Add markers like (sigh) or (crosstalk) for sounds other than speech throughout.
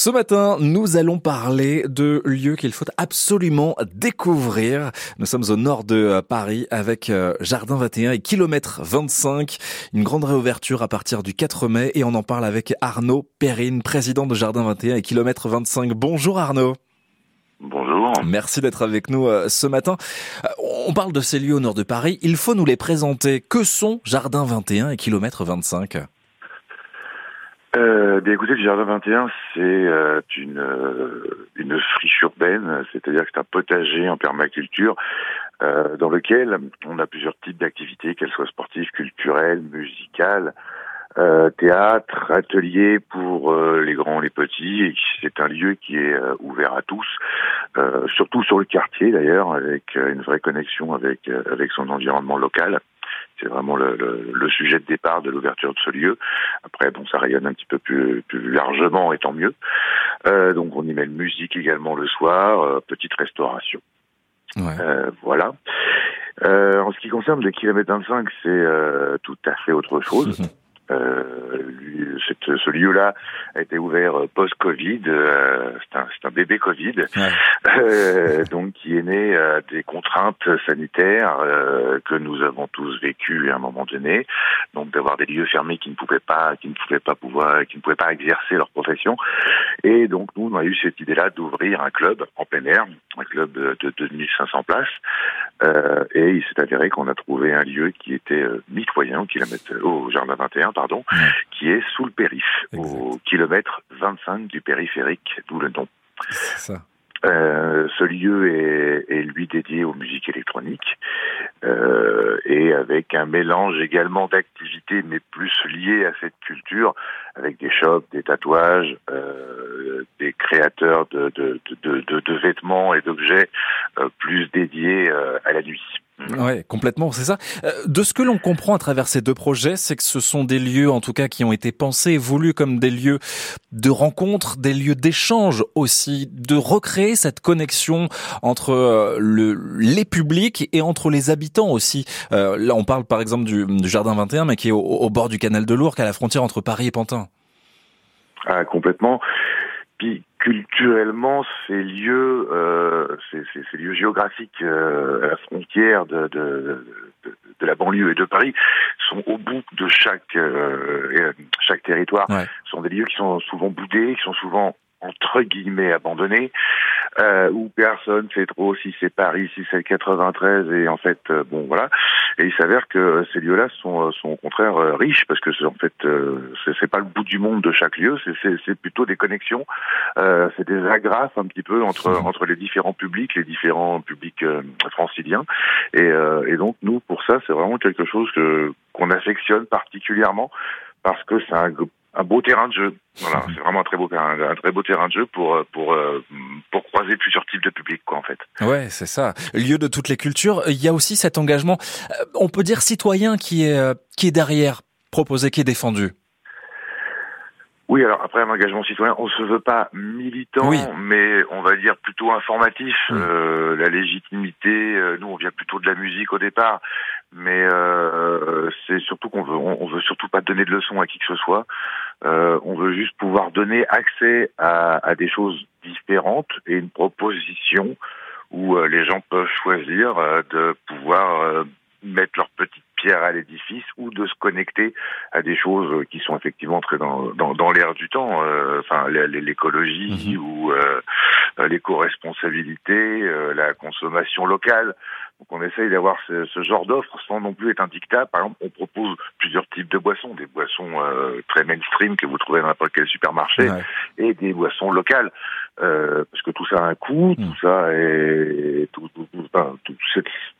Ce matin, nous allons parler de lieux qu'il faut absolument découvrir. Nous sommes au nord de Paris avec euh, Jardin 21 et Kilomètre 25. Une grande réouverture à partir du 4 mai et on en parle avec Arnaud Perrine, président de Jardin 21 et Kilomètre 25. Bonjour Arnaud. Bonjour. Merci d'être avec nous euh, ce matin. Euh, on parle de ces lieux au nord de Paris. Il faut nous les présenter. Que sont Jardin 21 et Kilomètre 25 euh, bien écoutez, le Jardin 21, c'est euh, une, euh, une friche urbaine, c'est-à-dire que c'est un potager en permaculture euh, dans lequel on a plusieurs types d'activités, qu'elles soient sportives, culturelles, musicales, théâtre, atelier pour les grands, les petits. Et c'est un lieu qui est ouvert à tous, surtout sur le quartier d'ailleurs, avec une vraie connexion avec avec son environnement local. C'est vraiment le, le, sujet de départ de l'ouverture de ce lieu. Après, bon, ça rayonne un petit peu plus, plus largement, et tant mieux. Euh, donc, on y met musique également le soir, euh, petite restauration. Ouais. Euh, voilà. En ce qui concerne le kilomètre 25, c'est tout à fait autre chose. (laughs) Euh, cette, ce lieu-là a été ouvert euh, post-Covid. Euh, c'est un, un, bébé Covid, euh, (laughs) donc qui est né des contraintes sanitaires que nous avons tous vécues à un moment donné. Donc d'avoir des lieux fermés qui ne pouvaient pas, qui ne pouvaient pas pouvoir, qui ne pouvaient pas exercer leur profession. Et donc nous, on a eu cette idée-là d'ouvrir un club en plein air, un club de 2500 places. et il s'est avéré qu'on a trouvé un lieu qui était mitoyen au kilomètre au jardin 21 pardon, qui est sous le périph, au kilomètre 25 du périphérique, d'où le nom. Ça. Euh, ce lieu est, est, lui dédié aux musiques électroniques euh, et avec un mélange également d'activités mais plus liées à cette culture avec des shops, des tatouages, euh, des créateurs de, de, de, de, de vêtements et d'objets plus dédiés à la nuit. Ouais, complètement, c'est ça. Euh, de ce que l'on comprend à travers ces deux projets, c'est que ce sont des lieux, en tout cas, qui ont été pensés et voulus comme des lieux de rencontre, des lieux d'échange aussi, de recréer cette connexion entre euh, le, les publics et entre les habitants aussi. Euh, là, on parle par exemple du, du, Jardin 21, mais qui est au, au bord du canal de Lourdes, à la frontière entre Paris et Pantin. Ah, complètement. Puis culturellement, ces lieux, euh, ces, ces, ces, lieux géographiques euh, à la frontière de, de, de, de, la banlieue et de Paris sont au bout de chaque euh, chaque territoire. Ouais. Ce sont des lieux qui sont souvent boudés, qui sont souvent entre guillemets abandonnés, euh, où personne sait trop si c'est Paris, si c'est le 93, et en fait, euh, bon voilà. Et il s'avère que ces lieux-là sont, sont au contraire euh, riches parce que en fait, euh, c'est pas le bout du monde de chaque lieu, c'est plutôt des connexions, euh, c'est des agrafes un petit peu entre entre les différents publics, les différents publics franciliens. Et, et donc nous, pour ça, c'est vraiment quelque chose que qu'on affectionne particulièrement parce que c'est un un beau terrain de jeu. Voilà, c'est vraiment un très beau un, un, très beau terrain de jeu pour pour pour croiser plusieurs types de publics quoi en fait. Ouais, c'est ça. Lieu de toutes les cultures, il y a aussi cet engagement on peut dire citoyen qui est qui est derrière proposé qui est défendu. Oui, alors après un engagement citoyen, on se veut pas militant, oui. mais on va dire plutôt informatif. Mmh. Euh, la légitimité, euh, nous on vient plutôt de la musique au départ, mais euh, c'est surtout qu'on veut, on, veut surtout pas donner de leçons à qui que ce soit. Euh, on veut juste pouvoir donner accès à, à, des choses différentes et une proposition où euh, les gens peuvent choisir de pouvoir mettre leur petite pierre à l'édifice ou de se connecter à des choses qui sont effectivement très dans, dans, dans l'air du temps, euh, enfin l'écologie mmh. ou euh, l'éco-responsabilité, euh, la consommation locale. Donc on essaye d'avoir ce, ce, genre d'offres sans non plus être un dictat. Par exemple, on propose plusieurs types de boissons, des boissons euh, très mainstream que vous trouvez dans n'importe quel supermarché, ouais. et des boissons locales. Euh, parce que tout ça a un coût, mmh. tout ça est, tout, tout, tout, tout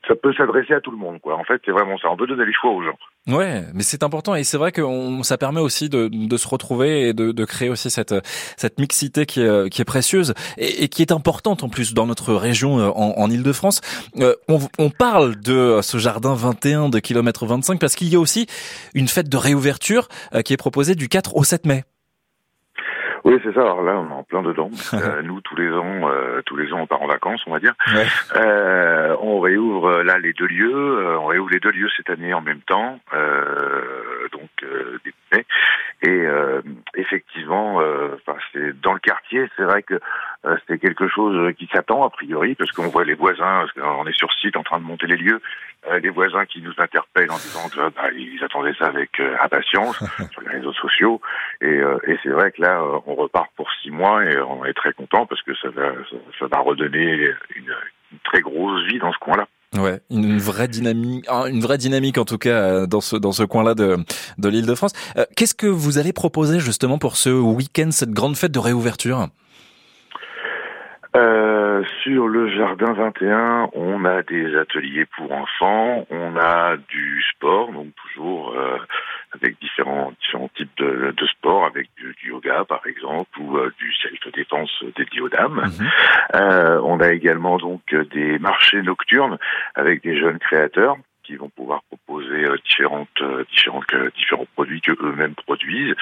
ça peut s'adresser à tout le monde, quoi. En fait, c'est vraiment ça. On peut donner les choix aux gens. Ouais, mais c'est important et c'est vrai que on, ça permet aussi de, de se retrouver et de, de, créer aussi cette cette mixité qui est, qui est précieuse et, et, qui est importante en plus dans notre région euh, en, en Ile-de-France. Euh, on, on, parle de ce jardin 21 de kilomètre 25 parce qu'il y a aussi une fête de réouverture euh, qui est proposée du 4 au 7 mai. Oui, c'est ça. Alors là, on est en plein dedans. (laughs) euh, nous, tous les ans, euh, tous les ans, on part en vacances, on va dire. Ouais. Euh, on réouvre là les deux lieux. Euh, on réouvre les deux lieux cette année en même temps, donc début mai. Et euh, effectivement, euh, enfin, c'est dans le quartier, c'est vrai que c'est quelque chose qui s'attend a priori, parce qu'on voit les voisins, parce qu'on est sur site en train de monter les lieux, les voisins qui nous interpellent en disant que bah, ils attendaient ça avec impatience (laughs) sur les réseaux sociaux. Et, et c'est vrai que là, on repart pour six mois et on est très content parce que ça va, ça, va redonner une, une très grosse vie dans ce coin-là. Ouais, une vraie dynamique, une vraie dynamique en tout cas euh, dans ce dans ce coin-là de de l'Île-de-France. Euh, qu'est-ce que vous allez proposer justement pour ce week-end, cette grande fête de réouverture? Euh, Sur le jardin 21, on a des ateliers pour enfants, on a du sport, donc toujours euh, avec différents différents types de, de sports, avec du, yoga par exemple ou du self-défense dédié aux dames. Mhm. On a également donc des marchés nocturnes avec des jeunes créateurs qui vont pouvoir proposer euh, différentes, euh, différentes, différents produits que eux-mêmes produisent.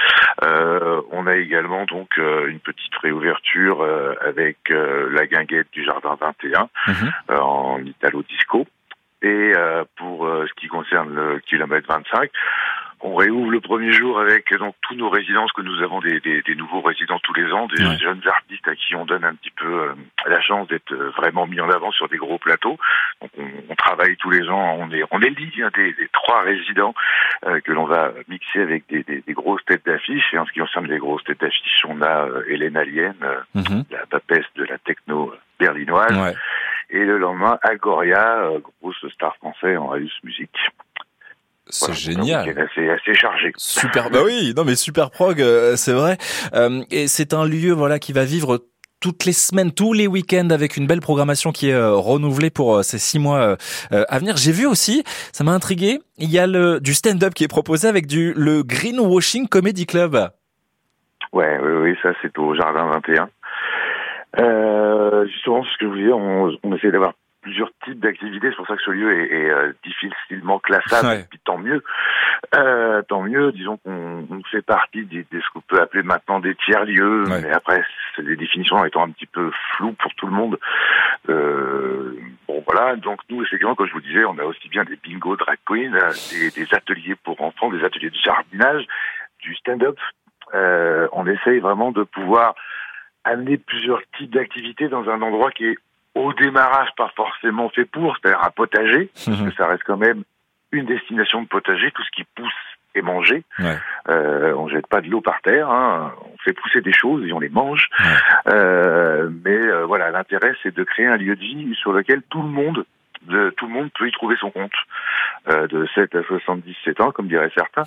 Euh, on a également donc une petite réouverture avec la guinguette du jardin 21 mhm. en italo disco. Et pour ce qui concerne le kilomètre 25, on réouvre le premier jour avec donc tous nos résidences que nous avons des, des, des nouveaux résidents tous les ans, des jeunes artistes à qui on donne un petit peu euh, la chance d'être euh, vraiment mis en avant sur des gros plateaux. Donc on, on travaille tous les ans, on est on est hein, des, des, trois résidents euh, que l'on va mixer avec des, des, grosses têtes d'affiche. Et en ce qui concerne les grosses têtes d'affiche, on a Hélène Alien, mhm. la papesse de la techno berlinoise. Et le lendemain, Agoria, grosse star français en Alice Musique. C'est génial. C'est assez, chargé. Super. (laughs) bah oui, non mais super prog, euh, c'est vrai. Euh, et c'est un lieu voilà qui va vivre toutes les semaines, tous les week-ends avec une belle programmation qui est euh, renouvelée pour ces six mois à venir. J'ai vu aussi, ça m'a intrigué, il y a le du stand-up qui est proposé avec du le Greenwashing Comedy Club. Ouais, oui, oui, ça c'est au Jardin 21. Euh, justement, ce que vous disiez, on, on essaie d'avoir plusieurs types d'activités. C'est pour ça que ce lieu est, est euh, difficilement classable. Et puis tant mieux, euh, tant mieux. Disons qu'on on fait partie des, des, ce qu'on peut appeler maintenant des tiers lieux. Mais après, les définitions étant un petit peu floues pour tout le monde. Euh, bon voilà. Donc nous, effectivement, comme je vous disais, on a aussi bien des bingo drag queen, euh, des, des ateliers pour enfants, des ateliers de jardinage, du stand-up. Euh, on essaye vraiment de pouvoir amener plusieurs types d'activités dans un endroit qui est au démarrage pas forcément fait pour, c'est-à-dire un potager, (laughs) parce que ça reste quand même une destination de potager, tout ce qui pousse est mangé. Ouais. Euh, on jette pas de l'eau par terre, hein. on fait pousser des choses et on les mange. Euh, mais euh, voilà, l'intérêt c'est de créer un lieu de vie sur lequel tout le monde de, tout le monde peut y trouver son compte. Euh, de 7 à 77 ans, comme diraient certains.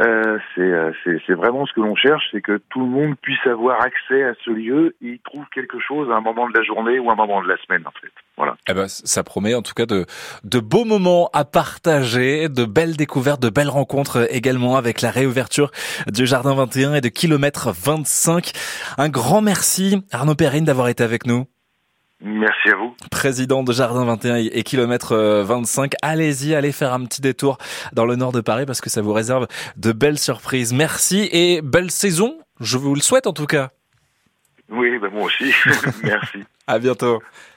Euh, euh, c'est, vraiment ce que l'on cherche, c'est que tout le monde puisse avoir accès à ce lieu et y trouve quelque chose à un moment de la journée ou à un moment de la semaine, en fait. Voilà. Eh ben, ça promet en tout cas de, de beaux moments à partager, de belles découvertes, de belles rencontres également avec la réouverture du Jardin 21 et de Kilomètre 25. Un grand merci Arnaud Perrine d'avoir été avec nous. Merci à vous. Président de Jardin 21 et kilomètre 25. Allez-y, allez faire un petit détour dans le nord de Paris parce que ça vous réserve de belles surprises. Merci et belle saison. Je vous le souhaite en tout cas. Oui, ben moi aussi. (laughs) Merci. À bientôt.